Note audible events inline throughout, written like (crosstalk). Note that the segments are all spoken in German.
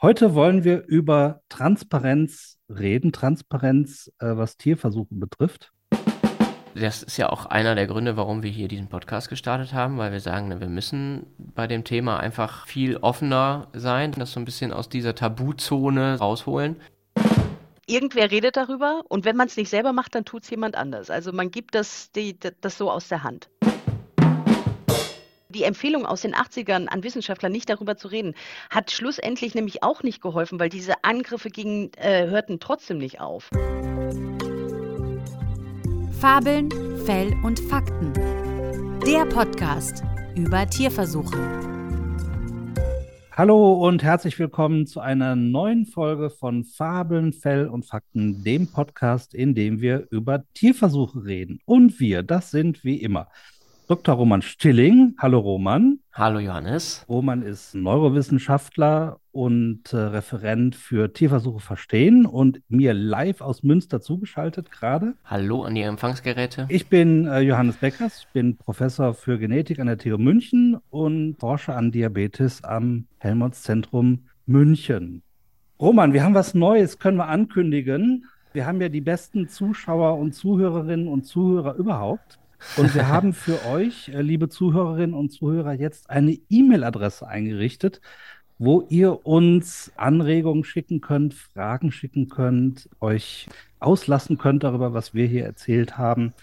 Heute wollen wir über Transparenz reden, Transparenz, äh, was Tierversuche betrifft. Das ist ja auch einer der Gründe, warum wir hier diesen Podcast gestartet haben, weil wir sagen, wir müssen bei dem Thema einfach viel offener sein, das so ein bisschen aus dieser Tabuzone rausholen irgendwer redet darüber und wenn man es nicht selber macht, dann tut es jemand anders. Also man gibt das, die, das so aus der Hand. Die Empfehlung aus den 80ern an Wissenschaftler nicht darüber zu reden, hat schlussendlich nämlich auch nicht geholfen, weil diese Angriffe gegen, äh, hörten trotzdem nicht auf. Fabeln, Fell und Fakten. Der Podcast über Tierversuche. Hallo und herzlich willkommen zu einer neuen Folge von Fabeln, Fell und Fakten, dem Podcast, in dem wir über Tierversuche reden. Und wir, das sind wie immer Dr. Roman Stilling. Hallo Roman. Hallo Johannes. Roman ist Neurowissenschaftler und äh, Referent für Tierversuche verstehen und mir live aus Münster zugeschaltet gerade. Hallo an die Empfangsgeräte. Ich bin äh, Johannes Beckers, ich bin Professor für Genetik an der TU München und forsche an Diabetes am Helmholtz-Zentrum München. Roman, wir haben was Neues, können wir ankündigen. Wir haben ja die besten Zuschauer und Zuhörerinnen und Zuhörer überhaupt. Und wir (laughs) haben für euch, äh, liebe Zuhörerinnen und Zuhörer, jetzt eine E-Mail-Adresse eingerichtet, wo ihr uns Anregungen schicken könnt, Fragen schicken könnt, euch auslassen könnt darüber, was wir hier erzählt haben.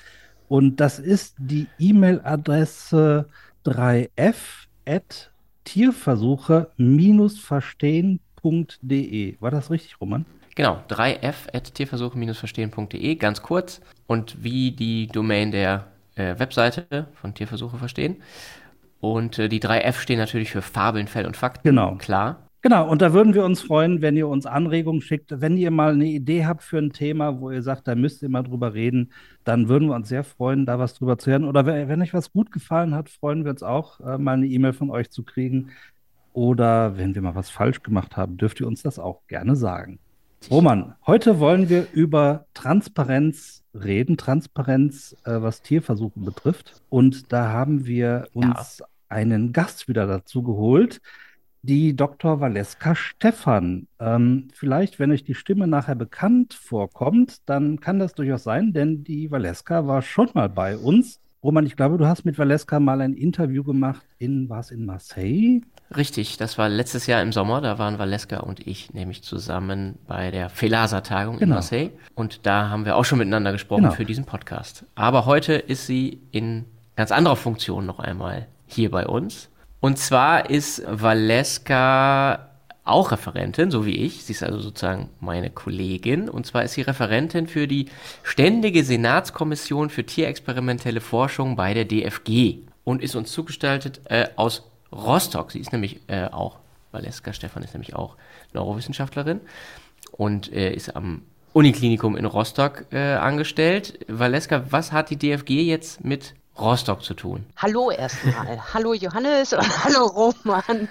Und das ist die E-Mail-Adresse 3f.tierversuche-verstehen.de. War das richtig, Roman? Genau, 3f.tierversuche-verstehen.de, ganz kurz. Und wie die Domain der äh, Webseite von Tierversuche verstehen. Und äh, die drei F stehen natürlich für Fabeln, Fell und Fakten. Genau. Klar. Genau, und da würden wir uns freuen, wenn ihr uns Anregungen schickt. Wenn ihr mal eine Idee habt für ein Thema, wo ihr sagt, da müsst ihr mal drüber reden, dann würden wir uns sehr freuen, da was drüber zu hören. Oder wenn, wenn euch was gut gefallen hat, freuen wir uns auch, äh, mal eine E-Mail von euch zu kriegen. Oder wenn wir mal was falsch gemacht haben, dürft ihr uns das auch gerne sagen. Roman, heute wollen wir über Transparenz reden, Transparenz, äh, was Tierversuche betrifft. Und da haben wir uns ja. einen Gast wieder dazu geholt, die Dr. Valeska Stephan. Ähm, vielleicht, wenn euch die Stimme nachher bekannt vorkommt, dann kann das durchaus sein, denn die Valeska war schon mal bei uns. Roman, ich glaube, du hast mit Valeska mal ein Interview gemacht in, war es in Marseille? Richtig, das war letztes Jahr im Sommer, da waren Valeska und ich nämlich zusammen bei der Felasa-Tagung genau. in Marseille. Und da haben wir auch schon miteinander gesprochen genau. für diesen Podcast. Aber heute ist sie in ganz anderer Funktion noch einmal hier bei uns. Und zwar ist Valeska auch Referentin, so wie ich. Sie ist also sozusagen meine Kollegin. Und zwar ist sie Referentin für die Ständige Senatskommission für tierexperimentelle Forschung bei der DFG und ist uns zugestaltet äh, aus Rostock. Sie ist nämlich äh, auch, Valeska Stefan ist nämlich auch Neurowissenschaftlerin und äh, ist am Uniklinikum in Rostock äh, angestellt. Valeska, was hat die DFG jetzt mit Rostock zu tun? Hallo erstmal. hallo Johannes und (laughs) hallo Roman.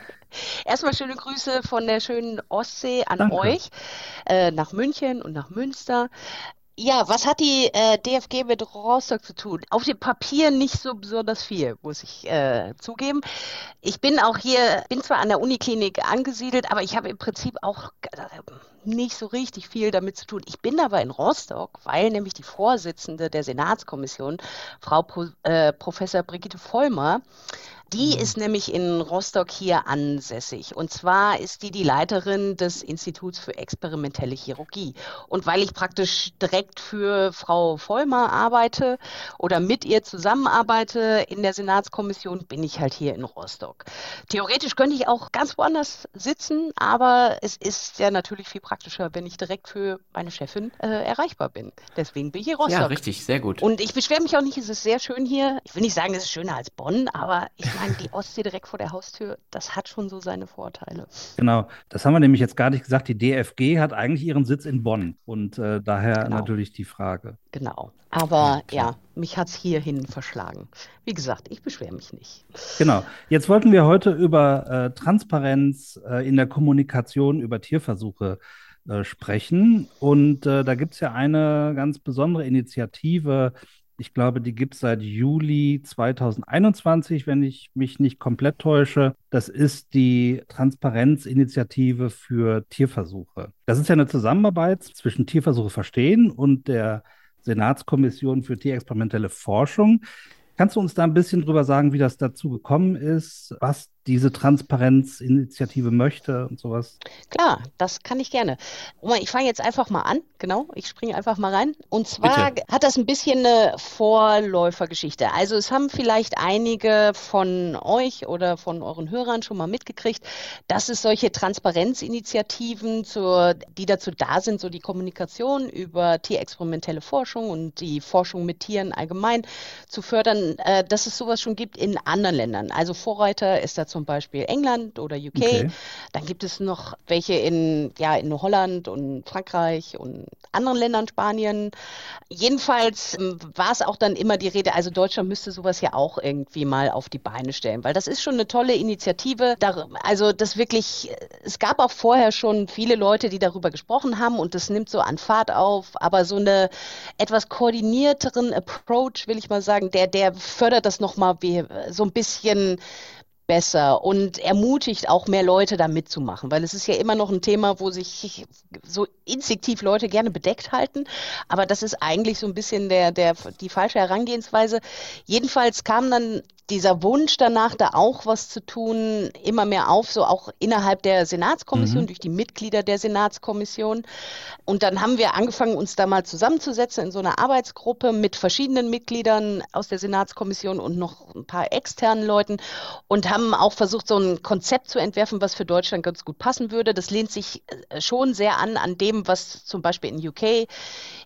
Erstmal schöne Grüße von der schönen Ostsee an Danke. euch, äh, nach München und nach Münster. Ja, was hat die äh, DFG mit Rostock zu tun? Auf dem Papier nicht so besonders viel, muss ich äh, zugeben. Ich bin auch hier, bin zwar an der Uniklinik angesiedelt, aber ich habe im Prinzip auch äh, nicht so richtig viel damit zu tun. Ich bin aber in Rostock, weil nämlich die Vorsitzende der Senatskommission, Frau Pro, äh, Professor Brigitte Vollmer, die mhm. ist nämlich in Rostock hier ansässig. Und zwar ist die die Leiterin des Instituts für experimentelle Chirurgie. Und weil ich praktisch direkt für Frau Vollmer arbeite oder mit ihr zusammenarbeite in der Senatskommission, bin ich halt hier in Rostock. Theoretisch könnte ich auch ganz woanders sitzen, aber es ist ja natürlich viel praktischer, wenn ich direkt für meine Chefin äh, erreichbar bin. Deswegen bin ich hier in Rostock. Ja, richtig, sehr gut. Und ich beschwere mich auch nicht, es ist sehr schön hier. Ich will nicht sagen, es ist schöner als Bonn, aber ich ich meine, die Ostsee direkt vor der Haustür, das hat schon so seine Vorteile. Genau, das haben wir nämlich jetzt gar nicht gesagt. Die DFG hat eigentlich ihren Sitz in Bonn und äh, daher genau. natürlich die Frage. Genau, aber ja, ja mich hat es hierhin verschlagen. Wie gesagt, ich beschwere mich nicht. Genau, jetzt wollten wir heute über äh, Transparenz äh, in der Kommunikation über Tierversuche äh, sprechen und äh, da gibt es ja eine ganz besondere Initiative, Ich glaube, die gibt es seit Juli 2021, wenn ich mich nicht komplett täusche. Das ist die Transparenzinitiative für Tierversuche. Das ist ja eine Zusammenarbeit zwischen Tierversuche verstehen und der Senatskommission für tierexperimentelle Forschung. Kannst du uns da ein bisschen drüber sagen, wie das dazu gekommen ist, was diese Transparenzinitiative möchte und sowas? Klar, das kann ich gerne. Ich fange jetzt einfach mal an, genau, ich springe einfach mal rein. Und zwar Bitte. hat das ein bisschen eine Vorläufergeschichte. Also es haben vielleicht einige von euch oder von euren Hörern schon mal mitgekriegt, dass es solche Transparenzinitiativen, zur, die dazu da sind, so die Kommunikation über tierexperimentelle Forschung und die Forschung mit Tieren allgemein zu fördern, äh, dass es sowas schon gibt in anderen Ländern. Also Vorreiter ist dazu zum Beispiel England oder UK. Okay. Dann gibt es noch welche in, ja, in Holland und Frankreich und anderen Ländern, Spanien. Jedenfalls ähm, war es auch dann immer die Rede, also Deutschland müsste sowas ja auch irgendwie mal auf die Beine stellen, weil das ist schon eine tolle Initiative. Also das wirklich, es gab auch vorher schon viele Leute, die darüber gesprochen haben und das nimmt so an Fahrt auf, aber so eine etwas koordinierteren Approach, will ich mal sagen, der, der fördert das nochmal so ein bisschen besser und ermutigt auch mehr Leute da mitzumachen, weil es ist ja immer noch ein Thema, wo sich so instinktiv Leute gerne bedeckt halten, aber das ist eigentlich so ein bisschen der, der, die falsche Herangehensweise. Jedenfalls kam dann dieser Wunsch danach, da auch was zu tun, immer mehr auf, so auch innerhalb der Senatskommission, mhm. durch die Mitglieder der Senatskommission. Und dann haben wir angefangen, uns da mal zusammenzusetzen in so einer Arbeitsgruppe mit verschiedenen Mitgliedern aus der Senatskommission und noch ein paar externen Leuten und haben auch versucht, so ein Konzept zu entwerfen, was für Deutschland ganz gut passen würde. Das lehnt sich äh, schon sehr an an dem, was zum Beispiel in UK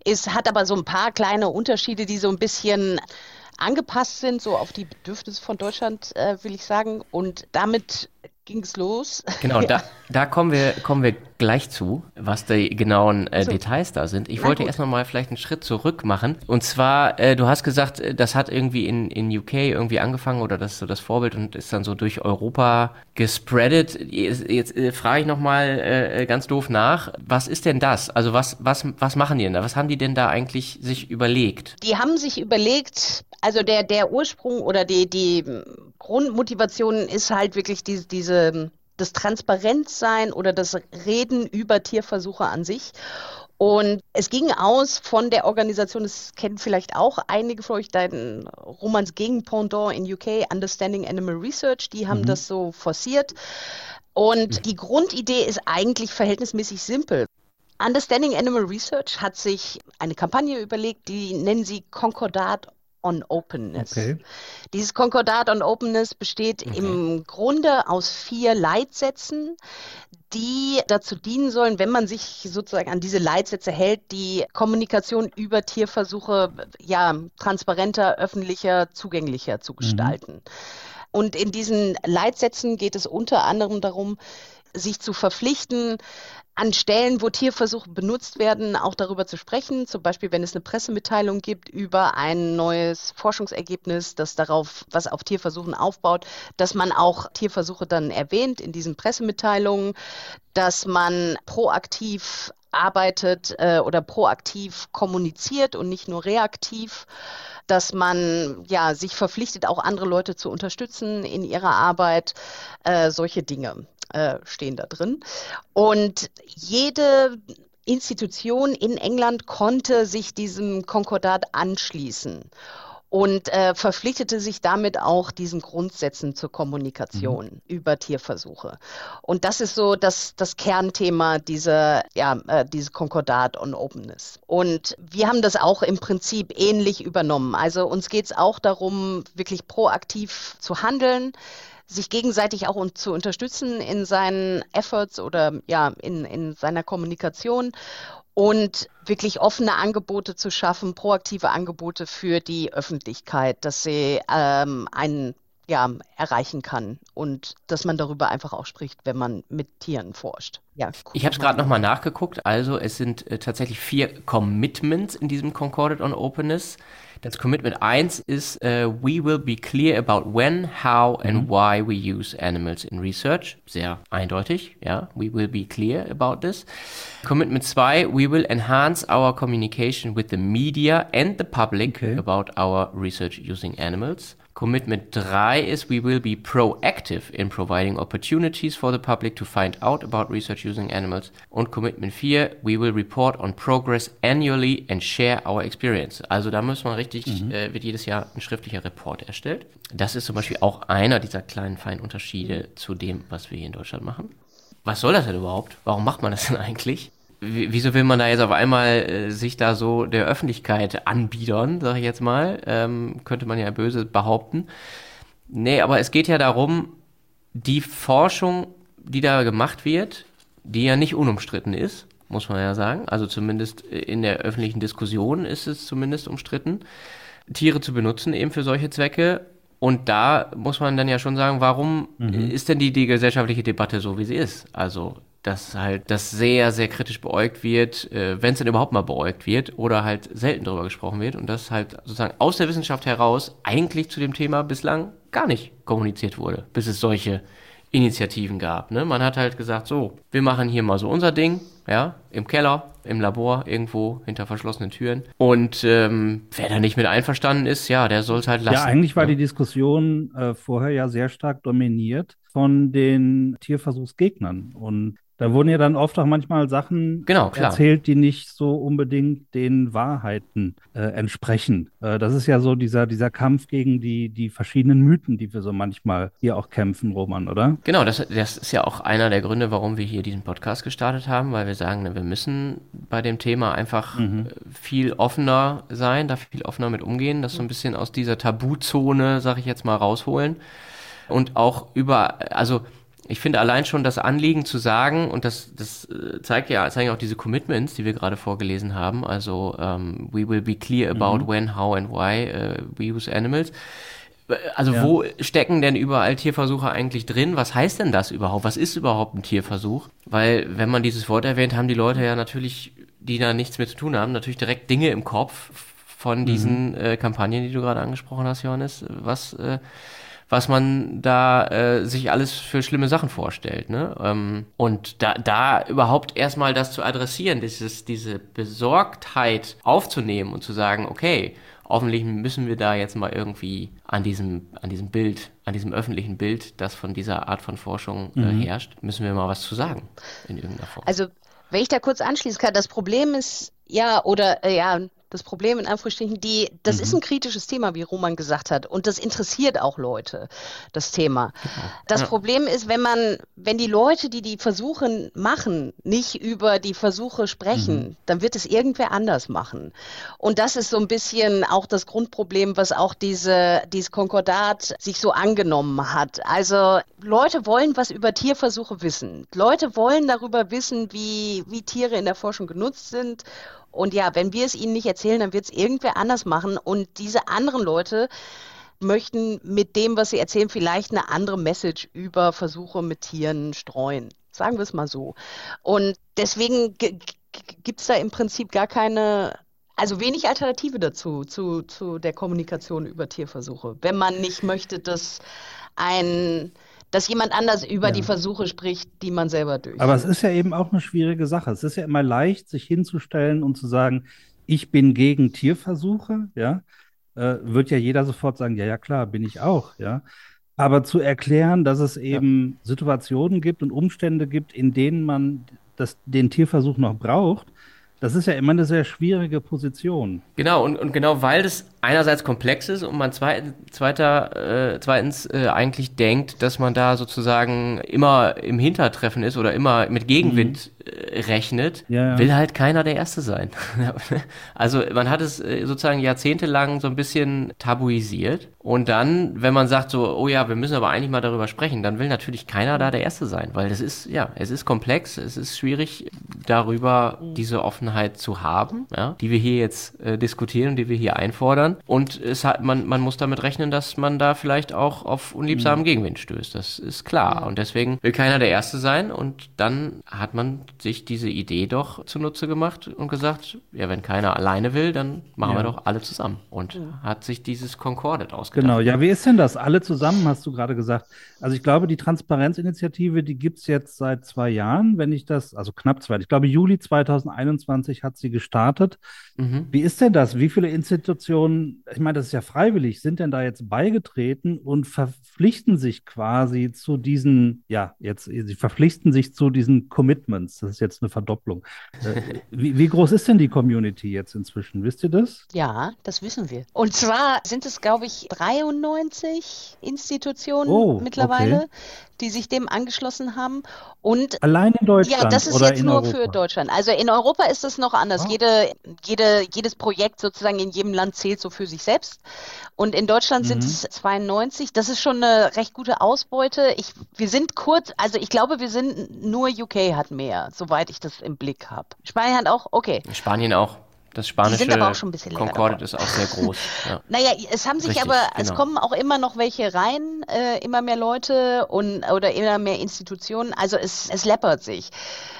ist, hat aber so ein paar kleine Unterschiede, die so ein bisschen angepasst sind, so auf die Bedürfnisse von Deutschland, äh, will ich sagen. Und damit ging es los. Genau, (laughs) da, da kommen wir, kommen wir gleich zu, was die genauen äh, so. Details da sind. Ich Na wollte erstmal mal vielleicht einen Schritt zurück machen. Und zwar, äh, du hast gesagt, äh, das hat irgendwie in, in UK irgendwie angefangen oder das ist so das Vorbild und ist dann so durch Europa gespreadet. Jetzt, jetzt äh, frage ich nochmal äh, ganz doof nach, was ist denn das? Also was, was, was machen die denn da? Was haben die denn da eigentlich sich überlegt? Die haben sich überlegt, also der, der Ursprung oder die, die Grundmotivation ist halt wirklich die, diese, das Transparenzsein oder das Reden über Tierversuche an sich. Und es ging aus von der Organisation, das kennen vielleicht auch einige von euch, dein Romans Gegenpendant in UK, Understanding Animal Research, die haben mhm. das so forciert. Und die Grundidee ist eigentlich verhältnismäßig simpel. Understanding Animal Research hat sich eine Kampagne überlegt, die nennen sie Concordat on Openness. Okay. Dieses Konkordat on Openness besteht okay. im Grunde aus vier Leitsätzen, die dazu dienen sollen, wenn man sich sozusagen an diese Leitsätze hält, die Kommunikation über Tierversuche ja transparenter, öffentlicher, zugänglicher zu mhm. gestalten. Mhm. Und in diesen Leitsätzen geht es unter anderem darum, sich zu verpflichten, an Stellen, wo Tierversuche benutzt werden, auch darüber zu sprechen. Zum Beispiel, wenn es eine Pressemitteilung gibt über ein neues Forschungsergebnis, das darauf, was auf Tierversuchen aufbaut, dass man auch Tierversuche dann erwähnt in diesen Pressemitteilungen, dass man proaktiv arbeitet äh, oder proaktiv kommuniziert und nicht nur reaktiv dass man ja sich verpflichtet, auch andere Leute zu unterstützen in ihrer Arbeit, äh, solche Dinge äh, stehen da drin. Und jede Institution in England konnte sich diesem Konkordat anschließen und äh, verpflichtete sich damit auch diesen Grundsätzen zur Kommunikation mhm. über Tierversuche. Und das ist so das, das Kernthema dieser, ja, äh, dieses Konkordat on Openness. Und wir haben das auch im Prinzip ähnlich übernommen. Also uns geht es auch darum, wirklich proaktiv zu handeln sich gegenseitig auch zu unterstützen in seinen Efforts oder ja, in, in seiner Kommunikation und wirklich offene Angebote zu schaffen, proaktive Angebote für die Öffentlichkeit, dass sie ähm, einen ja, erreichen kann und dass man darüber einfach auch spricht, wenn man mit Tieren forscht. Ja, ich habe es gerade nochmal nachgeguckt. Also es sind äh, tatsächlich vier Commitments in diesem Concorded on Openness. Das Commitment 1 ist, uh, we will be clear about when, how and mhm. why we use animals in research. Sehr eindeutig, ja. We will be clear about this. Commitment 2, we will enhance our communication with the media and the public okay. about our research using animals. Commitment 3 is we will be proactive in providing opportunities for the public to find out about research using animals. Und Commitment 4, we will report on progress annually and share our experience. Also da muss man richtig, mhm. äh, wird jedes Jahr ein schriftlicher Report erstellt. Das ist zum Beispiel auch einer dieser kleinen feinen Unterschiede zu dem, was wir hier in Deutschland machen. Was soll das denn überhaupt? Warum macht man das denn eigentlich? Wieso will man da jetzt auf einmal äh, sich da so der Öffentlichkeit anbiedern, sage ich jetzt mal, ähm, könnte man ja böse behaupten. Nee, aber es geht ja darum, die Forschung, die da gemacht wird, die ja nicht unumstritten ist, muss man ja sagen, also zumindest in der öffentlichen Diskussion ist es zumindest umstritten, Tiere zu benutzen eben für solche Zwecke. Und da muss man dann ja schon sagen, warum mhm. ist denn die, die gesellschaftliche Debatte so, wie sie ist? Also dass halt das sehr, sehr kritisch beäugt wird, äh, wenn es denn überhaupt mal beäugt wird oder halt selten darüber gesprochen wird und das halt sozusagen aus der Wissenschaft heraus eigentlich zu dem Thema bislang gar nicht kommuniziert wurde, bis es solche Initiativen gab. Ne? Man hat halt gesagt, so, wir machen hier mal so unser Ding, ja, im Keller, im Labor, irgendwo hinter verschlossenen Türen. Und ähm, wer da nicht mit einverstanden ist, ja, der soll es halt lassen. Ja, eigentlich war ja. die Diskussion äh, vorher ja sehr stark dominiert von den Tierversuchsgegnern. Und da wurden ja dann oft auch manchmal Sachen genau, erzählt, die nicht so unbedingt den Wahrheiten äh, entsprechen. Äh, das ist ja so dieser, dieser Kampf gegen die, die verschiedenen Mythen, die wir so manchmal hier auch kämpfen, Roman, oder? Genau, das, das ist ja auch einer der Gründe, warum wir hier diesen Podcast gestartet haben, weil wir sagen, ne, wir müssen bei dem Thema einfach mhm. Äh, viel offener sein, da viel offener mit umgehen, das so ein bisschen aus dieser Tabuzone, sag ich jetzt mal, rausholen. Und auch über, also ich finde allein schon das Anliegen zu sagen, und das, das äh, zeigt ja, zeigen auch diese Commitments, die wir gerade vorgelesen haben, also um, ähm, we will be clear about mhm. when, how and why uh, we use animals. Also ja. wo stecken denn überall Tierversuche eigentlich drin? Was heißt denn das überhaupt? Was ist überhaupt ein Tierversuch? Weil wenn man dieses Wort erwähnt, haben die Leute ja natürlich, die da nichts mehr zu tun haben, natürlich direkt Dinge im Kopf von diesen mhm. äh, Kampagnen, die du gerade angesprochen hast, Johannes, was äh, was man da äh, sich alles für schlimme Sachen vorstellt. Ne? Ähm, und da, da überhaupt erstmal das zu adressieren, dieses, diese Besorgtheit aufzunehmen und zu sagen, okay, hoffentlich müssen wir da jetzt mal irgendwie an diesem, an diesem Bild, an diesem öffentlichen Bild, das von dieser Art von Forschung äh, mhm. herrscht, müssen wir mal was zu sagen in irgendeiner Form. Also wenn ich da kurz anschließen kann, das Problem ist ja, oder äh, ja, das Problem in Anführungsstrichen, die, das mhm. ist ein kritisches Thema, wie Roman gesagt hat. Und das interessiert auch Leute, das Thema. Das ja. Problem ist, wenn man, wenn die Leute, die die Versuche machen, nicht über die Versuche sprechen, mhm. dann wird es irgendwer anders machen. Und das ist so ein bisschen auch das Grundproblem, was auch diese, dieses Konkordat sich so angenommen hat. Also Leute wollen was über Tierversuche wissen. Leute wollen darüber wissen, wie, wie Tiere in der Forschung genutzt sind und ja, wenn wir es ihnen nicht erzählen, dann wird es irgendwer anders machen. Und diese anderen Leute möchten mit dem, was sie erzählen, vielleicht eine andere Message über Versuche mit Tieren streuen. Sagen wir es mal so. Und deswegen gibt es da im Prinzip gar keine, also wenig Alternative dazu, zu, zu der Kommunikation über Tierversuche. Wenn man nicht möchte, dass ein dass jemand anders über ja. die Versuche spricht, die man selber durchführt. Aber es ist ja eben auch eine schwierige Sache. Es ist ja immer leicht, sich hinzustellen und zu sagen, ich bin gegen Tierversuche, ja, äh, wird ja jeder sofort sagen, ja, ja, klar, bin ich auch, ja. Aber zu erklären, dass es eben ja. Situationen gibt und Umstände gibt, in denen man das, den Tierversuch noch braucht, das ist ja immer eine sehr schwierige Position. Genau, und, und genau weil das einerseits komplex ist und man zweit, zweiter, äh, zweitens äh, eigentlich denkt, dass man da sozusagen immer im Hintertreffen ist oder immer mit Gegenwind mhm. Rechnet, ja, ja. will halt keiner der Erste sein. (laughs) also man hat es äh, sozusagen jahrzehntelang so ein bisschen tabuisiert Und dann, wenn man sagt so, oh ja, wir müssen aber eigentlich mal darüber sprechen, dann will natürlich keiner da der Erste sein, weil das ist, ja, es ist komplex, es ist schwierig, darüber diese Offenheit zu haben, ja, die wir hier jetzt äh, diskutieren, die wir hier einfordern. Und es hat, man, man muss damit rechnen, dass man da vielleicht auch auf unliebsamen mhm. Gegenwind stößt. Das ist klar. Und deswegen will keiner der Erste sein. Und dann hat man sich diese Idee doch zunutze gemacht und gesagt, ja, wenn keiner alleine will, dann machen ja. wir doch alle zusammen. Und ja. hat sich dieses Concordet ausgedacht. Genau, ja, wie ist denn das? Alle zusammen, hast du gerade gesagt. Also ich glaube, die Transparenzinitiative, die gibt es jetzt seit zwei Jahren, wenn ich das, also knapp zwei, ich glaube Juli 2021 hat sie gestartet. Mhm. Wie ist denn das? Wie viele Institutionen, ich meine, das ist ja freiwillig, sind denn da jetzt beigetreten und verpflichten sich quasi zu diesen, ja, jetzt, sie verpflichten sich zu diesen Commitments. Das ist jetzt eine Verdopplung. Äh, (laughs) wie, wie groß ist denn die Community jetzt inzwischen? Wisst ihr das? Ja, das wissen wir. Und zwar sind es, glaube ich, 93 Institutionen oh, mittlerweile, okay die sich dem angeschlossen haben. Und allein in Deutschland. Ja, das ist jetzt nur Europa? für Deutschland. Also in Europa ist es noch anders. Oh. Jede, jede, jedes Projekt sozusagen in jedem Land zählt so für sich selbst. Und in Deutschland mhm. sind es 92. Das ist schon eine recht gute Ausbeute. Ich, wir sind kurz, also ich glaube, wir sind nur UK hat mehr, soweit ich das im Blick habe. Spanien hat auch, okay. Spanien auch. Das spanische die sind aber auch schon ein bisschen Concordet ist auch sehr groß. Ja. (laughs) naja, es haben sich Richtig, aber, genau. es kommen auch immer noch welche rein, äh, immer mehr Leute und oder immer mehr Institutionen. Also es, es läppert sich.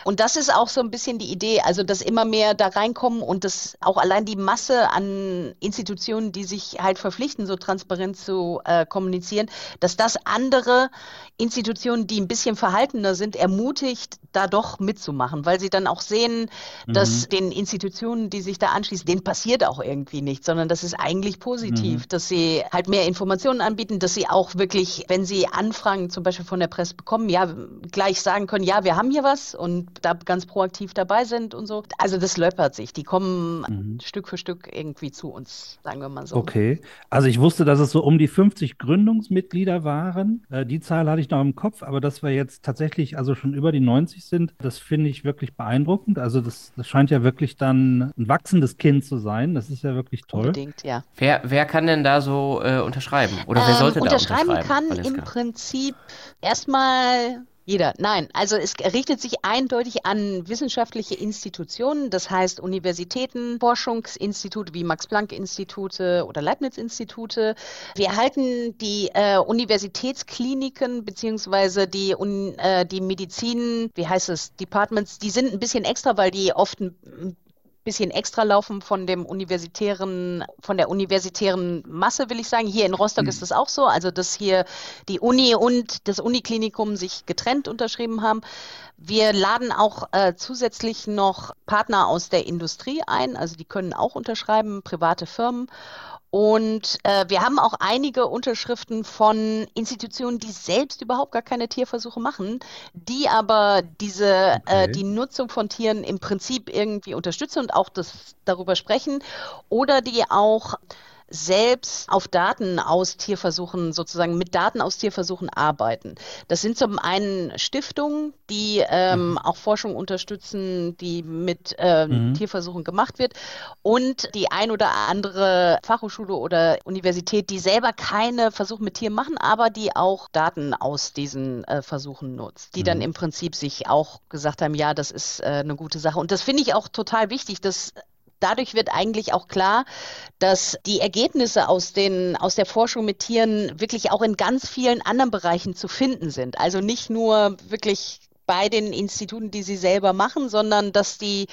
Und das ist auch so ein bisschen die Idee, also dass immer mehr da reinkommen und dass auch allein die Masse an Institutionen, die sich halt verpflichten, so transparent zu äh, kommunizieren, dass das andere Institutionen, die ein bisschen verhaltener sind, ermutigt, da doch mitzumachen, weil sie dann auch sehen, dass mhm. den Institutionen, die sich da anschließen, denen passiert auch irgendwie nichts, sondern das ist eigentlich positiv, mhm. dass sie halt mehr Informationen anbieten, dass sie auch wirklich, wenn sie Anfragen zum Beispiel von der Presse bekommen, ja, gleich sagen können, ja, wir haben hier was und da ganz proaktiv dabei sind und so. Also das löppert sich. Die kommen mhm. Stück für Stück irgendwie zu uns, sagen wir mal so. Okay. Also ich wusste, dass es so um die 50 Gründungsmitglieder waren. Äh, die Zahl hatte ich noch im Kopf, aber dass wir jetzt tatsächlich also schon über die 90 sind, das finde ich wirklich beeindruckend. Also das, das scheint ja wirklich dann ein wachsendes Kind zu sein. Das ist ja wirklich toll. Unbedingt, ja. Wer, wer kann denn da so äh, unterschreiben? Oder wer ähm, sollte unterschreiben da unterschreiben? kann im Prinzip erstmal jeder. Nein, also es richtet sich eindeutig an wissenschaftliche Institutionen, das heißt Universitäten, Forschungsinstitute wie Max-Planck-Institute oder Leibniz-Institute. Wir halten die äh, Universitätskliniken beziehungsweise die, äh, die Medizin, wie heißt es, Departments, die sind ein bisschen extra, weil die oft ein bisschen extra laufen von dem universitären, von der universitären Masse, will ich sagen. Hier in Rostock mhm. ist das auch so, also dass hier die Uni und das Uniklinikum sich getrennt unterschrieben haben. Wir laden auch äh, zusätzlich noch Partner aus der Industrie ein, also die können auch unterschreiben, private Firmen. Und äh, wir haben auch einige Unterschriften von Institutionen, die selbst überhaupt gar keine Tierversuche machen, die aber diese äh, okay. äh, die Nutzung von Tieren im Prinzip irgendwie unterstützen und auch das darüber sprechen oder die auch selbst auf Daten aus Tierversuchen, sozusagen mit Daten aus Tierversuchen arbeiten. Das sind zum einen Stiftungen, die ähm, mhm. auch Forschung unterstützen, die mit äh, mhm. Tierversuchen gemacht wird und die ein oder andere Fachhochschule oder Universität, die selber keine Versuche mit Tieren machen, aber die auch Daten aus diesen äh, Versuchen nutzt, die mhm. dann im Prinzip sich auch gesagt haben, ja, das ist äh, eine gute Sache. Und das finde ich auch total wichtig, dass dadurch wird eigentlich auch klar, dass die Ergebnisse aus, den, aus der Forschung mit Tieren wirklich auch in ganz vielen anderen Bereichen zu finden sind. Also nicht nur wirklich bei den Instituten, die sie selber machen, sondern dass die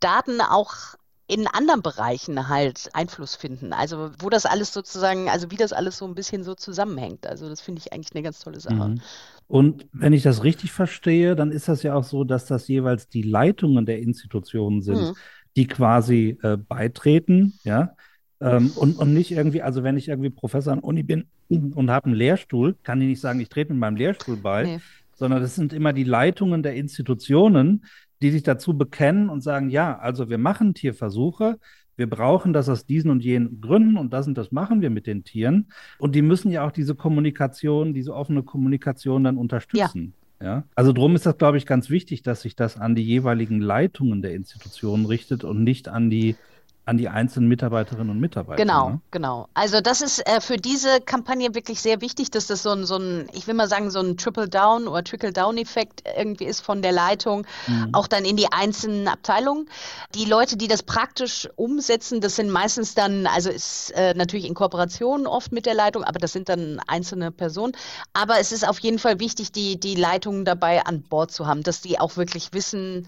Daten auch in anderen Bereichen halt Einfluss finden. Also wo das alles sozusagen, also wie das alles so ein bisschen so zusammenhängt. Also das finde ich eigentlich eine ganz tolle Sache. Mhm. Und wenn ich das richtig verstehe, dann ist das ja auch so, dass das jeweils die Leitungen der Institutionen sind. Mhm die quasi äh, beitreten, ja. Ähm, und, und nicht irgendwie, also wenn ich irgendwie Professor an Uni bin und habe einen Lehrstuhl, kann ich nicht sagen, ich trete mit meinem Lehrstuhl bei, nee. sondern das sind immer die Leitungen der Institutionen, die sich dazu bekennen und sagen, ja, also wir machen Tierversuche, wir brauchen das aus diesen und jenen Gründen und das und das machen wir mit den Tieren. Und die müssen ja auch diese Kommunikation, diese offene Kommunikation dann unterstützen. Ja? Also drum ist das, glaube ich, ganz wichtig, dass sich das an die jeweiligen Leitungen der Institutionen richtet und nicht an die an die einzelnen Mitarbeiterinnen und Mitarbeiter. Genau, ne? genau. Also das ist äh, für diese Kampagne wirklich sehr wichtig, dass das so ein, so ein, ich will mal sagen, so ein Triple-Down oder Trickle-Down-Effekt irgendwie ist von der Leitung, mhm. auch dann in die einzelnen Abteilungen. Die Leute, die das praktisch umsetzen, das sind meistens dann, also ist äh, natürlich in Kooperation oft mit der Leitung, aber das sind dann einzelne Personen. Aber es ist auf jeden Fall wichtig, die, die Leitungen dabei an Bord zu haben, dass die auch wirklich wissen,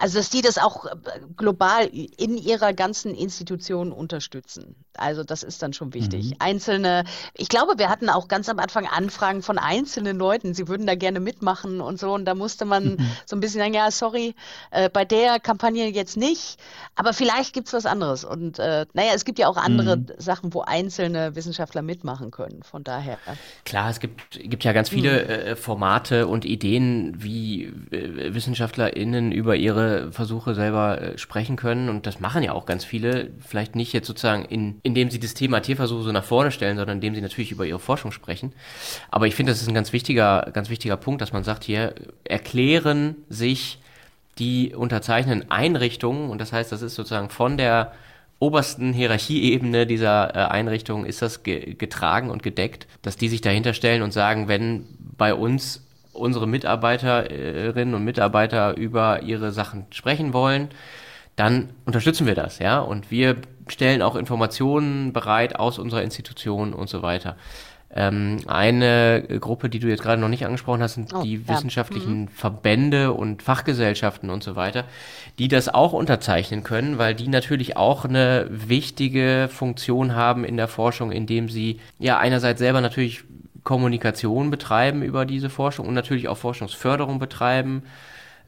also, dass die das auch äh, global in ihrer ganzen Institution unterstützen. Also, das ist dann schon wichtig. Mhm. Einzelne, ich glaube, wir hatten auch ganz am Anfang Anfragen von einzelnen Leuten, sie würden da gerne mitmachen und so. Und da musste man mhm. so ein bisschen sagen, ja, sorry, äh, bei der Kampagne jetzt nicht, aber vielleicht gibt es was anderes. Und äh, naja, es gibt ja auch andere mhm. Sachen, wo einzelne Wissenschaftler mitmachen können. Von daher. Klar, es gibt, gibt ja ganz viele mhm. äh, Formate und Ideen, wie äh, WissenschaftlerInnen über ihre Versuche selber äh, sprechen können. Und das machen ja auch ganz viele. Vielleicht nicht jetzt sozusagen, in, indem sie das Thema Tierversuche so nach vorne stellen, sondern indem sie natürlich über ihre Forschung sprechen. Aber ich finde, das ist ein ganz wichtiger, ganz wichtiger Punkt, dass man sagt, hier erklären sich die unterzeichnenden Einrichtungen, und das heißt, das ist sozusagen von der obersten Hierarchieebene dieser äh, Einrichtung ist das ge getragen und gedeckt, dass die sich dahinter stellen und sagen, wenn bei uns unsere Mitarbeiterinnen und Mitarbeiter über ihre Sachen sprechen wollen, dann unterstützen wir das, ja. Und wir stellen auch Informationen bereit aus unserer Institution und so weiter. Ähm, eine Gruppe, die du jetzt gerade noch nicht angesprochen hast, sind oh, die ja. wissenschaftlichen mhm. Verbände und Fachgesellschaften und so weiter, die das auch unterzeichnen können, weil die natürlich auch eine wichtige Funktion haben in der Forschung, indem sie ja einerseits selber natürlich Kommunikation betreiben über diese Forschung und natürlich auch Forschungsförderung betreiben,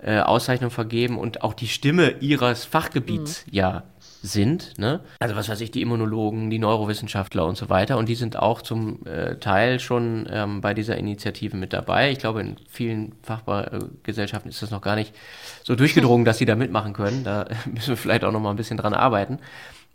äh, Auszeichnung vergeben und auch die Stimme ihres Fachgebiets mhm. ja sind. Ne? Also was weiß ich, die Immunologen, die Neurowissenschaftler und so weiter. Und die sind auch zum äh, Teil schon ähm, bei dieser Initiative mit dabei. Ich glaube, in vielen Fachgesellschaften ist das noch gar nicht so durchgedrungen, dass sie da mitmachen können. Da (laughs) müssen wir vielleicht auch noch mal ein bisschen dran arbeiten.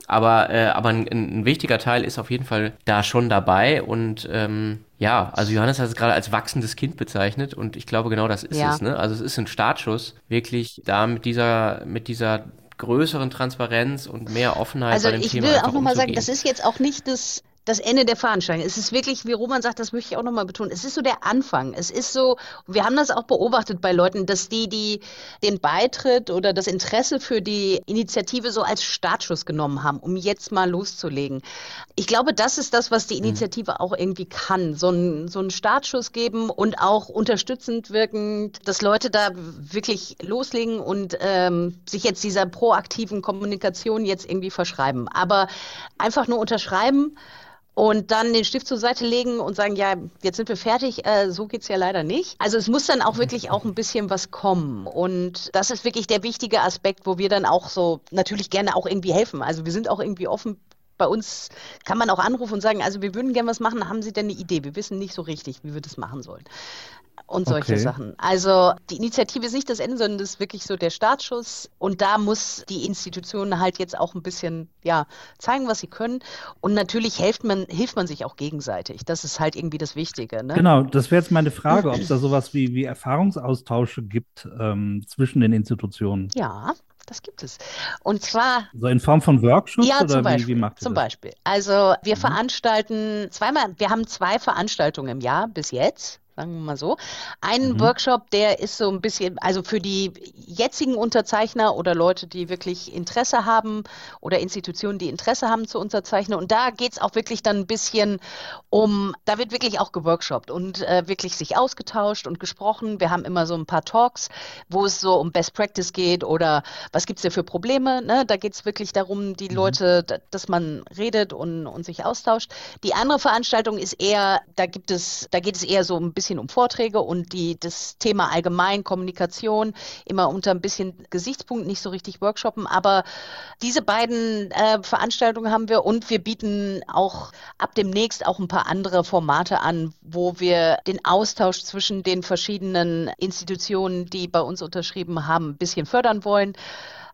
Aber, äh, aber ein, ein, wichtiger Teil ist auf jeden Fall da schon dabei. Und ähm, ja, also Johannes hat es gerade als wachsendes Kind bezeichnet und ich glaube genau das ist ja. es. Ne? Also es ist ein Startschuss, wirklich da mit dieser, mit dieser größeren Transparenz und mehr Offenheit also bei dem Thema. Also ich will auch nochmal sagen, das ist jetzt auch nicht das das Ende der Veranstaltung. Es ist wirklich, wie Roman sagt, das möchte ich auch nochmal betonen, es ist so der Anfang. Es ist so, wir haben das auch beobachtet bei Leuten, dass die, die den Beitritt oder das Interesse für die Initiative so als Startschuss genommen haben, um jetzt mal loszulegen. Ich glaube, das ist das, was die mhm. Initiative mhm. auch irgendwie kann. So einen so einen Startschuss geben und auch unterstützend wirken, dass Leute da wirklich loslegen und ähm, sich jetzt dieser proaktiven Kommunikation jetzt irgendwie verschreiben. Aber einfach nur unterschreiben, und dann den Stift zur Seite legen und sagen, ja, jetzt sind wir fertig. Äh, so geht's ja leider nicht. Also es muss dann auch wirklich auch ein bisschen was kommen. Und das ist wirklich der wichtige Aspekt, wo wir dann auch so natürlich gerne auch irgendwie helfen. Also wir sind auch irgendwie offen bei uns kann man auch anrufen und sagen, also wir würden gerne was machen, haben Sie denn eine Idee? Wir wissen nicht so richtig, wie wir das machen sollen und solche okay. Sachen. Also die Initiative ist nicht das Ende, sondern das ist wirklich so der Startschuss. Und da muss die Institution halt jetzt auch ein bisschen ja, zeigen, was sie können. Und natürlich hilft man, hilft man sich auch gegenseitig. Das ist halt irgendwie das Wichtige. Ne? Genau, das wäre jetzt meine Frage, ob es da sowas wie, wie Erfahrungsaustausche gibt ähm, zwischen den Institutionen. Ja, das gibt es. Und zwar. So in Form von Workshops? Ja, oder zum Beispiel. Wie, wie macht ihr zum das? Beispiel. Also wir mhm. veranstalten zweimal, wir haben zwei Veranstaltungen im Jahr bis jetzt sagen wir mal so. Ein mhm. Workshop, der ist so ein bisschen, also für die jetzigen Unterzeichner oder Leute, die wirklich Interesse haben oder Institutionen, die Interesse haben zu unterzeichnen. Und da geht es auch wirklich dann ein bisschen um, da wird wirklich auch geworkshopt und äh, wirklich sich ausgetauscht und gesprochen. Wir haben immer so ein paar Talks, wo es so um Best Practice geht oder was gibt es da für Probleme. Ne? Da geht es wirklich darum, die mhm. Leute, dass man redet und, und sich austauscht. Die andere Veranstaltung ist eher, da gibt es, da geht es eher so ein bisschen bisschen um Vorträge und die, das Thema allgemein Kommunikation immer unter ein bisschen Gesichtspunkt, nicht so richtig Workshoppen. Aber diese beiden äh, Veranstaltungen haben wir und wir bieten auch ab demnächst auch ein paar andere Formate an, wo wir den Austausch zwischen den verschiedenen Institutionen, die bei uns unterschrieben haben, ein bisschen fördern wollen.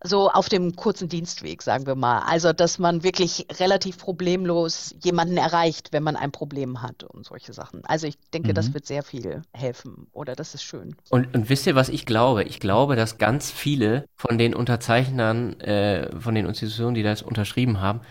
So auf dem kurzen Dienstweg, sagen wir mal. Also, dass man wirklich relativ problemlos jemanden erreicht, wenn man ein Problem hat und solche Sachen. Also, ich denke, mhm. das wird sehr viel helfen oder das ist schön. Und, und wisst ihr, was ich glaube? Ich glaube, dass ganz viele von den Unterzeichnern, äh, von den Institutionen, die das unterschrieben haben,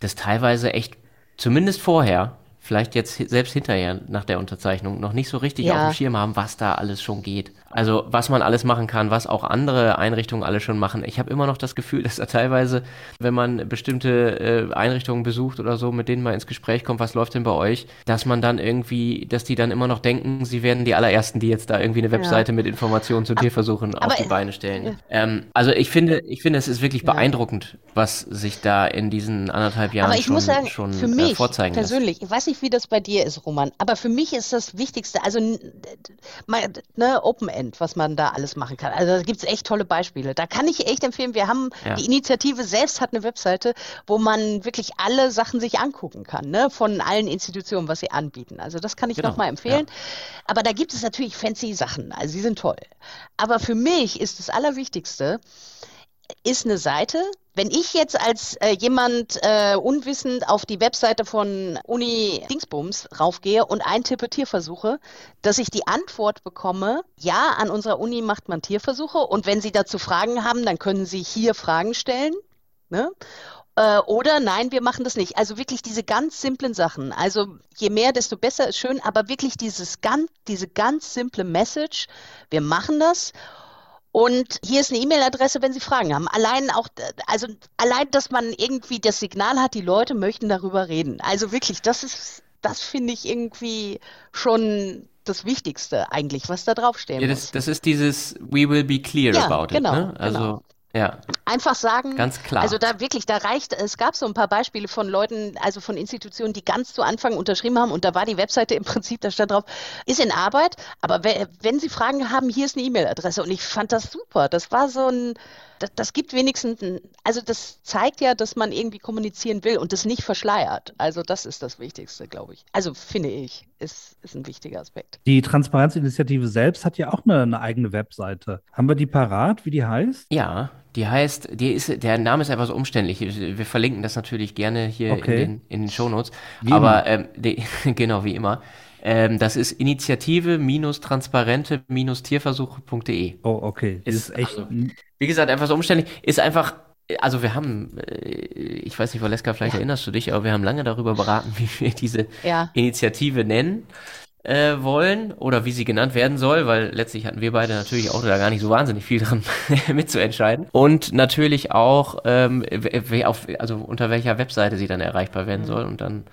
das teilweise echt, zumindest vorher, vielleicht jetzt selbst hinterher nach der Unterzeichnung noch nicht so richtig ja. auf dem Schirm haben, was da alles schon geht. Also was man alles machen kann, was auch andere Einrichtungen alle schon machen. Ich habe immer noch das Gefühl, (laughs) dass da teilweise, wenn man bestimmte äh, Einrichtungen besucht oder so, mit denen man ins Gespräch kommt, was läuft denn bei euch, dass man dann irgendwie, dass die dann immer noch denken, sie werden die allerersten, die jetzt da irgendwie eine Webseite ja. mit Informationen zu Tierversuchen aber, auf die Beine stellen. Ja. Ähm, also ich finde, ich finde, es ist wirklich beeindruckend, was sich da in diesen anderthalb Jahren schon, sagen, schon für äh, mich vorzeigen persönlich, lässt. ich weiß nicht, wie das bei dir ist, Roman, aber für mich ist das Wichtigste, also ne, Open End was man da alles machen kann. Also da gibt es echt tolle Beispiele. Da kann ich echt empfehlen, wir haben, ja. die Initiative selbst hat eine Webseite, wo man wirklich alle Sachen sich angucken kann, ne? von allen Institutionen, was sie anbieten. Also das kann ich genau. nochmal empfehlen. Ja. Aber da gibt es natürlich fancy Sachen, also sie sind toll. Aber für mich ist das Allerwichtigste, ist eine Seite. Wenn ich jetzt als äh, jemand äh, unwissend auf die Webseite von Uni Dingsbums raufgehe und eintippe Tierversuche, dass ich die Antwort bekomme, ja, an unserer Uni macht man Tierversuche und wenn Sie dazu Fragen haben, dann können Sie hier Fragen stellen. Ne? Äh, oder nein, wir machen das nicht. Also wirklich diese ganz simplen Sachen. Also je mehr, desto besser ist schön, aber wirklich dieses ganz, diese ganz simple Message, wir machen das und hier ist eine E-Mail-Adresse, wenn Sie Fragen haben. Allein auch, also allein, dass man irgendwie das Signal hat, die Leute möchten darüber reden. Also wirklich, das ist, das finde ich irgendwie schon das Wichtigste eigentlich, was da draufstehen ja, das, muss. Das ist dieses We will be clear ja, about genau, it. Ne? Also genau. Ja. Einfach sagen, ganz klar. Also da wirklich, da reicht, es gab so ein paar Beispiele von Leuten, also von Institutionen, die ganz zu Anfang unterschrieben haben und da war die Webseite im Prinzip, da stand drauf, ist in Arbeit, aber wenn Sie Fragen haben, hier ist eine E-Mail-Adresse und ich fand das super. Das war so ein, das, das gibt wenigstens, ein, also das zeigt ja, dass man irgendwie kommunizieren will und das nicht verschleiert. Also das ist das Wichtigste, glaube ich. Also finde ich, ist, ist ein wichtiger Aspekt. Die Transparenzinitiative selbst hat ja auch eine, eine eigene Webseite. Haben wir die parat, wie die heißt? Ja, die heißt, die ist, der Name ist einfach so umständlich. Wir verlinken das natürlich gerne hier okay. in den, in den Shownotes. Wie Aber ähm, die, (laughs) genau wie immer. Ähm, das ist Initiative-transparente-tierversuche.de. Oh, okay. Ist, ist echt. Also, wie gesagt, einfach so umständlich. Ist einfach, also wir haben, äh, ich weiß nicht, Valeska, vielleicht ja. erinnerst du dich, aber wir haben lange darüber beraten, (laughs) wie wir diese ja. Initiative nennen äh, wollen oder wie sie genannt werden soll, weil letztlich hatten wir beide natürlich auch da gar nicht so wahnsinnig viel dran (laughs) mitzuentscheiden. Und natürlich auch, ähm, auf, also unter welcher Webseite sie dann erreichbar werden mhm. soll und dann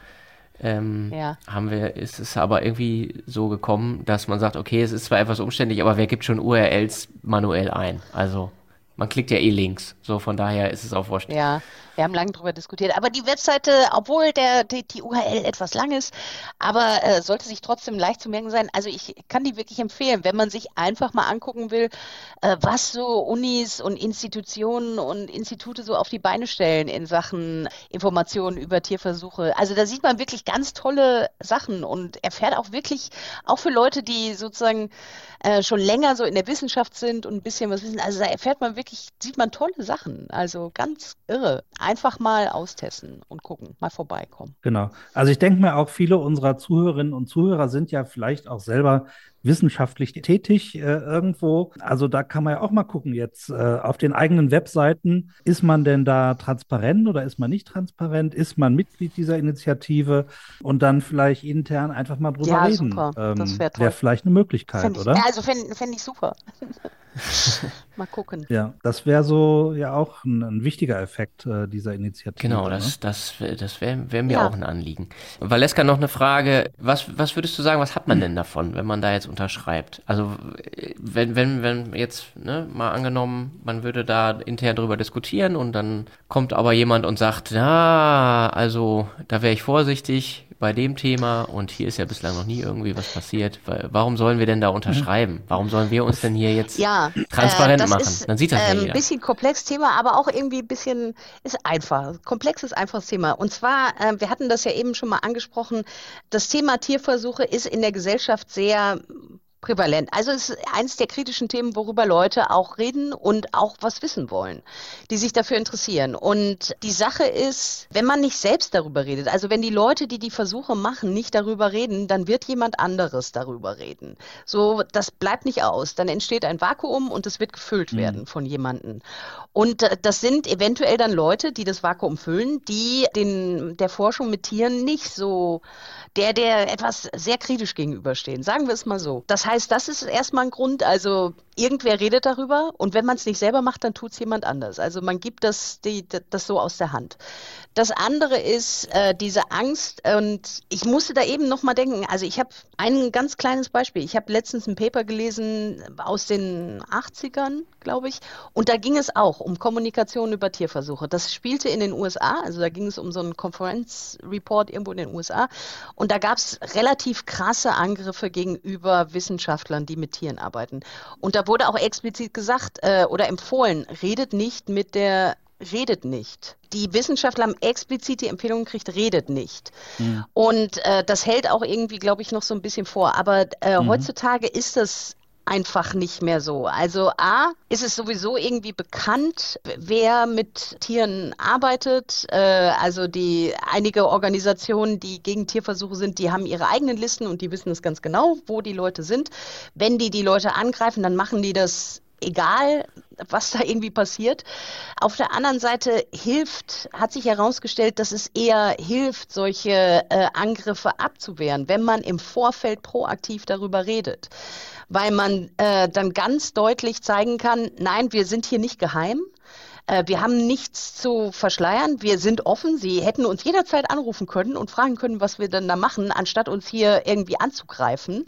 ähm, ja. haben wir, ist es aber irgendwie so gekommen, dass man sagt, okay, es ist zwar etwas umständlich, aber wer gibt schon URLs manuell ein? Also man klickt ja eh links, so von daher ist es auch wurscht. Ja, wir haben lange darüber diskutiert. Aber die Webseite, obwohl der, die, die URL etwas lang ist, aber äh, sollte sich trotzdem leicht zu merken sein. Also ich kann die wirklich empfehlen, wenn man sich einfach mal angucken will, äh, was so Unis und Institutionen und Institute so auf die Beine stellen in Sachen Informationen über Tierversuche. Also da sieht man wirklich ganz tolle Sachen und erfährt auch wirklich, auch für Leute, die sozusagen äh, schon länger so in der Wissenschaft sind und ein bisschen was wissen. Also da erfährt man wirklich, sieht man tolle Sachen. Also ganz irre einfach mal austesten und gucken, mal vorbeikommen. Genau. Also ich denke mir auch, viele unserer Zuhörerinnen und Zuhörer sind ja vielleicht auch selber wissenschaftlich tätig äh, irgendwo. Also da kann man ja auch mal gucken jetzt äh, auf den eigenen Webseiten. Ist man denn da transparent oder ist man nicht transparent? Ist man Mitglied dieser Initiative? Und dann vielleicht intern einfach mal drüber ja, reden. Super. Ähm, das wäre wär vielleicht eine Möglichkeit, ich, oder? Also fände fänd ich super. (laughs) Mal gucken. Ja, das wäre so ja auch ein, ein wichtiger Effekt äh, dieser Initiative. Genau, das, ne? das, das wäre wär mir ja. auch ein Anliegen. Valeska, noch eine Frage. Was, was würdest du sagen, was hat man denn davon, wenn man da jetzt unterschreibt? Also, wenn, wenn, wenn jetzt, ne, mal angenommen, man würde da intern drüber diskutieren und dann kommt aber jemand und sagt, ja, also, da wäre ich vorsichtig, bei dem Thema und hier ist ja bislang noch nie irgendwie was passiert. Warum sollen wir denn da unterschreiben? Warum sollen wir uns denn hier jetzt ja, transparent äh, machen? Ist, Dann sieht das äh, ja jeder. Ein bisschen komplexes Thema, aber auch irgendwie ein bisschen ist einfach. Komplexes, einfaches Thema. Und zwar, äh, wir hatten das ja eben schon mal angesprochen, das Thema Tierversuche ist in der Gesellschaft sehr prävalent. Also es ist eines der kritischen Themen, worüber Leute auch reden und auch was wissen wollen, die sich dafür interessieren. Und die Sache ist, wenn man nicht selbst darüber redet, also wenn die Leute, die die Versuche machen, nicht darüber reden, dann wird jemand anderes darüber reden. So, das bleibt nicht aus. Dann entsteht ein Vakuum und es wird gefüllt mhm. werden von jemandem. Und äh, das sind eventuell dann Leute, die das Vakuum füllen, die den, der Forschung mit Tieren nicht so der, der etwas sehr kritisch gegenüberstehen. Sagen wir es mal so. Das heißt, das ist erstmal ein Grund. Also irgendwer redet darüber und wenn man es nicht selber macht, dann tut es jemand anders. Also man gibt das, die, das so aus der Hand. Das andere ist äh, diese Angst und ich musste da eben noch mal denken, also ich habe ein ganz kleines Beispiel. Ich habe letztens ein Paper gelesen aus den 80ern, glaube ich, und da ging es auch um Kommunikation über Tierversuche. Das spielte in den USA, also da ging es um so einen Conference-Report irgendwo in den USA und da gab es relativ krasse Angriffe gegenüber Wissenschaftlern, die mit Tieren arbeiten. Und da wurde auch explizit gesagt äh, oder empfohlen, redet nicht mit der redet nicht. Die Wissenschaftler haben explizit die Empfehlung gekriegt, redet nicht. Mhm. Und äh, das hält auch irgendwie, glaube ich, noch so ein bisschen vor. Aber äh, mhm. heutzutage ist das einfach nicht mehr so. Also A, ist es sowieso irgendwie bekannt, wer mit Tieren arbeitet. Äh, also die einige Organisationen, die gegen Tierversuche sind, die haben ihre eigenen Listen und die wissen es ganz genau, wo die Leute sind. Wenn die die Leute angreifen, dann machen die das egal, was da irgendwie passiert. Auf der anderen Seite hilft, hat sich herausgestellt, dass es eher hilft, solche äh, Angriffe abzuwehren, wenn man im Vorfeld proaktiv darüber redet. Weil man äh, dann ganz deutlich zeigen kann, nein, wir sind hier nicht geheim. Äh, wir haben nichts zu verschleiern. Wir sind offen. Sie hätten uns jederzeit anrufen können und fragen können, was wir denn da machen, anstatt uns hier irgendwie anzugreifen.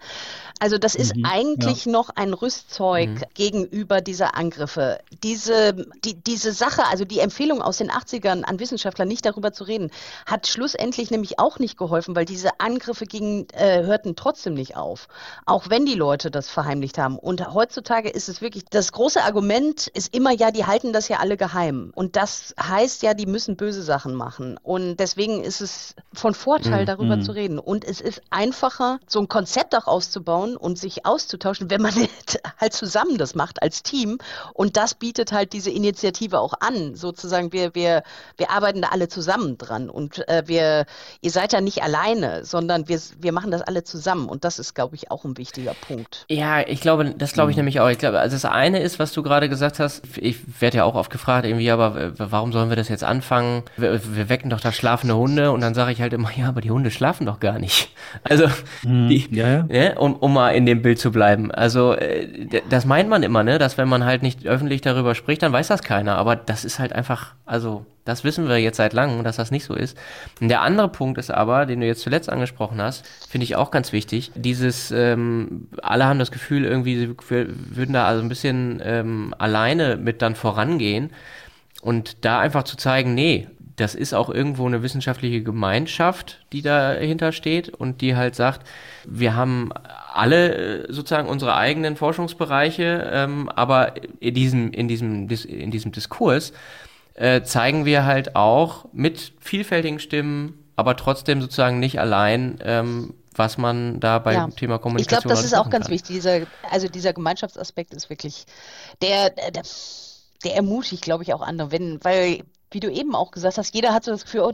Also das ist mhm, eigentlich ja. noch ein Rüstzeug mhm. gegenüber dieser Angriffe. Diese, die, diese Sache, also die Empfehlung aus den 80ern an Wissenschaftler nicht darüber zu reden, hat schlussendlich nämlich auch nicht geholfen, weil diese Angriffe gingen, äh, hörten trotzdem nicht auf. Auch wenn die Leute das verheimlicht haben. Und heutzutage ist es wirklich, das große Argument ist immer, ja, die halten das ja alle geheim geheim. Und das heißt ja, die müssen böse Sachen machen. Und deswegen ist es von Vorteil, mhm. darüber mm. zu reden. Und es ist einfacher, so ein Konzept auch auszubauen und sich auszutauschen, wenn man (laughs) halt zusammen das macht als Team. Und das bietet halt diese Initiative auch an. Sozusagen, wir, wir, wir arbeiten da alle zusammen dran. Und äh, wir, ihr seid da nicht alleine, sondern wir, wir machen das alle zusammen. Und das ist, glaube ich, auch ein wichtiger Punkt. Ja, ich glaube, das glaube ich mhm. nämlich auch. Ich glaube, also das eine ist, was du gerade gesagt hast, ich werde ja auch oft gefragt, gefragt, irgendwie, aber warum sollen wir das jetzt anfangen? Wir, wir wecken doch da schlafende Hunde und dann sage ich halt immer, ja, aber die Hunde schlafen doch gar nicht. (laughs) Also, hm, die, ja, ja. Ne, um, um mal in dem Bild zu bleiben. Also, äh, das meint man immer, ne, dass wenn man halt nicht öffentlich darüber spricht, dann weiß das keiner. Aber das ist halt einfach, also, das wissen wir jetzt seit langem, dass das nicht so ist. Und der andere Punkt ist aber, den du jetzt zuletzt angesprochen hast, finde ich auch ganz wichtig. Dieses, ähm, alle haben das Gefühl, irgendwie, sie würden da also ein bisschen ähm, alleine mit dann vorangehen. Und da einfach zu zeigen, nee, das ist auch irgendwo eine wissenschaftliche Gemeinschaft, die dahinter steht und die halt sagt, wir haben alle äh, sozusagen unsere eigenen Forschungsbereiche, ähm, aber in diesem, in diesem, in diesem Diskurs äh, zeigen wir halt auch mit vielfältigen Stimmen, aber trotzdem sozusagen nicht allein, ähm, was man da beim ja. Thema Kommunikation. Ich glaube, das ist auch ganz kann. wichtig. Dieser, also dieser Gemeinschaftsaspekt ist wirklich der, der der ermutigt, glaube ich, auch andere, wenn, weil wie du eben auch gesagt hast, jeder hat so das Gefühl, oh,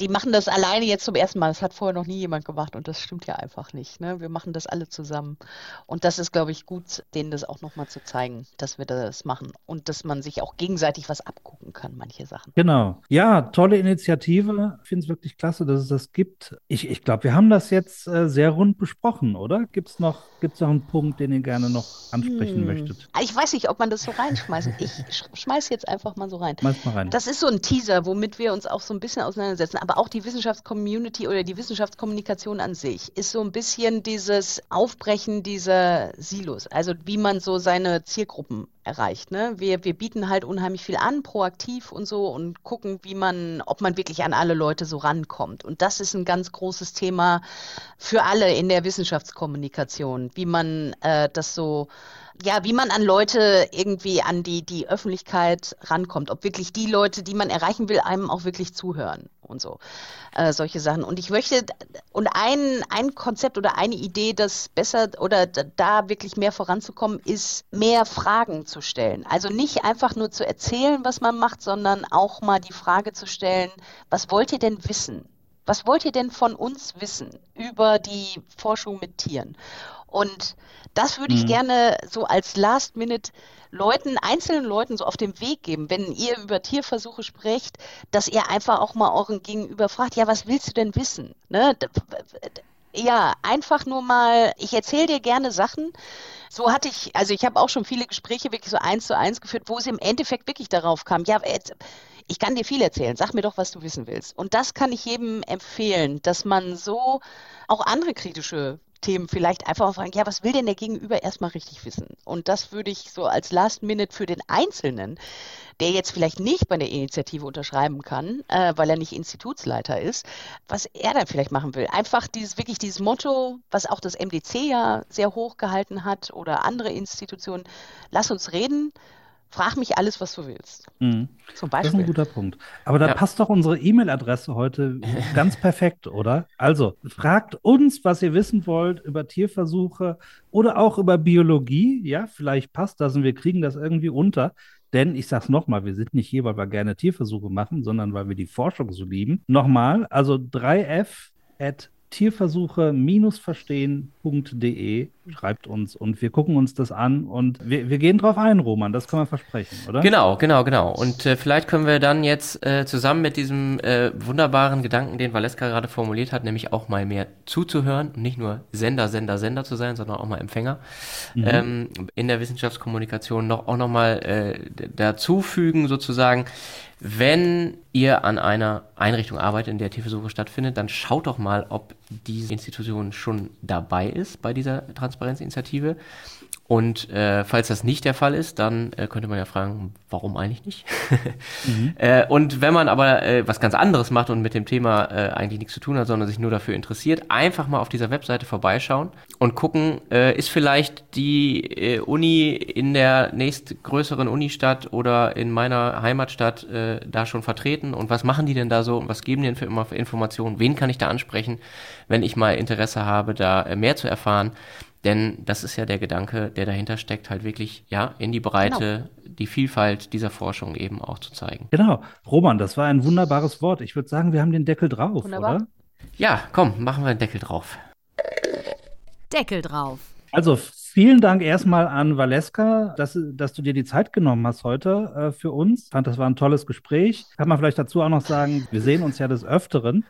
die machen das alleine jetzt zum ersten Mal. Das hat vorher noch nie jemand gemacht und das stimmt ja einfach nicht. Ne? Wir machen das alle zusammen. Und das ist, glaube ich, gut, denen das auch nochmal zu zeigen, dass wir das machen und dass man sich auch gegenseitig was abgucken kann, manche Sachen. Genau. Ja, tolle Initiative. Ich finde es wirklich klasse, dass es das gibt. Ich, ich glaube, wir haben das jetzt äh, sehr rund besprochen, oder? Gibt es noch, gibt's noch einen Punkt, den ihr gerne noch ansprechen hm. möchtet? Ich weiß nicht, ob man das so reinschmeißt. Ich schmeiß jetzt einfach mal so rein. Schmeiß mal rein. Das ist ist so ein Teaser, womit wir uns auch so ein bisschen auseinandersetzen. Aber auch die Wissenschaftscommunity oder die Wissenschaftskommunikation an sich ist so ein bisschen dieses Aufbrechen dieser Silos. Also wie man so seine Zielgruppen erreicht. Ne? Wir, wir bieten halt unheimlich viel an, proaktiv und so und gucken, wie man, ob man wirklich an alle Leute so rankommt. Und das ist ein ganz großes Thema für alle in der Wissenschaftskommunikation, wie man äh, das so ja, wie man an Leute irgendwie an die, die Öffentlichkeit rankommt, ob wirklich die Leute, die man erreichen will, einem auch wirklich zuhören. und so. Äh, solche Sachen. Und ich möchte, und ein, ein Konzept oder eine Idee, das besser oder da wirklich mehr voranzukommen, ist, mehr Fragen zu stellen. Also nicht einfach nur zu erzählen, was man macht, sondern auch mal die Frage zu stellen, was wollt ihr denn wissen? Was wollt ihr denn von uns wissen über die Forschung mit Tieren? Und das würde ich mhm. gerne so als Last Minute Leuten, einzelnen Leuten so auf den Weg geben, wenn ihr über Tierversuche sprecht, dass ihr einfach auch mal euren Gegenüber fragt, ja, was willst du denn wissen? Ne? Ja, einfach nur mal, ich erzähle dir gerne Sachen. So hatte ich, also ich habe auch schon viele Gespräche wirklich so eins zu eins geführt, wo es im Endeffekt wirklich darauf kam, ja, ich kann dir viel erzählen, sag mir doch, was du wissen willst. Und das kann ich jedem empfehlen, dass man so auch andere kritische Themen vielleicht einfach fragen, ja, was will denn der Gegenüber erstmal richtig wissen? Und das würde ich so als Last Minute für den Einzelnen, der jetzt vielleicht nicht bei der Initiative unterschreiben kann, äh, weil er nicht Institutsleiter ist, was er dann vielleicht machen will. Einfach dieses, wirklich dieses Motto, was auch das MDC ja sehr hoch gehalten hat oder andere Institutionen, lass uns reden, Frag mich alles, was du willst. Mhm. Zum Beispiel. Das ist ein guter Punkt. Aber da ja. passt doch unsere E-Mail-Adresse heute ganz (laughs) perfekt, oder? Also, fragt uns, was ihr wissen wollt über Tierversuche oder auch über Biologie. Ja, vielleicht passt das und wir kriegen das irgendwie unter. Denn ich sage es nochmal, wir sind nicht hier, weil wir gerne Tierversuche machen, sondern weil wir die Forschung so lieben. Nochmal, also 3f at tierversuche-verstehen.de schreibt uns und wir gucken uns das an und wir, wir gehen drauf ein, Roman, das kann man versprechen, oder? Genau, genau, genau. Und äh, vielleicht können wir dann jetzt äh, zusammen mit diesem äh, wunderbaren Gedanken, den Valeska gerade formuliert hat, nämlich auch mal mehr zuzuhören und nicht nur Sender, Sender, Sender zu sein, sondern auch mal Empfänger, mhm. ähm, in der Wissenschaftskommunikation noch auch nochmal äh, dazufügen sozusagen, wenn ihr an einer Einrichtung arbeitet, in der Tierversuche stattfindet, dann schaut doch mal, ob diese Institution schon dabei ist bei dieser Transparenzinitiative und äh, falls das nicht der Fall ist, dann äh, könnte man ja fragen, warum eigentlich nicht? (laughs) mhm. (laughs) äh, und wenn man aber äh, was ganz anderes macht und mit dem Thema äh, eigentlich nichts zu tun hat, sondern sich nur dafür interessiert, einfach mal auf dieser Webseite vorbeischauen und gucken, äh, ist vielleicht die äh, Uni in der nächstgrößeren Unistadt oder in meiner Heimatstadt äh, da schon vertreten und was machen die denn da so und was geben die denn für immer für Informationen? Wen kann ich da ansprechen, wenn ich mal Interesse habe, da äh, mehr zu erfahren? Denn das ist ja der Gedanke, der dahinter steckt, halt wirklich, ja, in die Breite, genau. die Vielfalt dieser Forschung eben auch zu zeigen. Genau. Roman, das war ein wunderbares Wort. Ich würde sagen, wir haben den Deckel drauf, Wunderbar. oder? Ja, komm, machen wir den Deckel drauf. Deckel drauf. Also vielen Dank erstmal an Valeska, dass, dass du dir die Zeit genommen hast heute äh, für uns. Ich fand, das war ein tolles Gespräch. Kann man vielleicht dazu auch noch sagen, wir sehen uns ja des Öfteren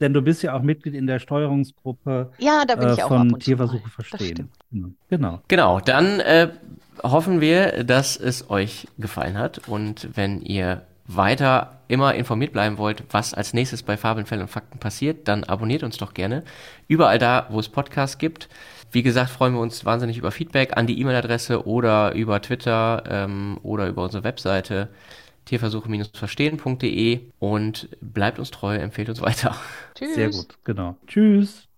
denn du bist ja auch Mitglied in der Steuerungsgruppe ja, da bin äh, ich auch von Tierversuche verstehen. Genau. Genau, dann äh, hoffen wir, dass es euch gefallen hat und wenn ihr weiter immer informiert bleiben wollt, was als nächstes bei Fabeln, Fällen und Fakten passiert, dann abonniert uns doch gerne. Überall da, wo es Podcasts gibt. Wie gesagt, freuen wir uns wahnsinnig über Feedback an die E-Mail-Adresse oder über Twitter ähm, oder über unsere Webseite tierversuche-verstehen.de und bleibt uns treu, empfehlt uns weiter. Tschüss. Sehr gut, genau. Tschüss.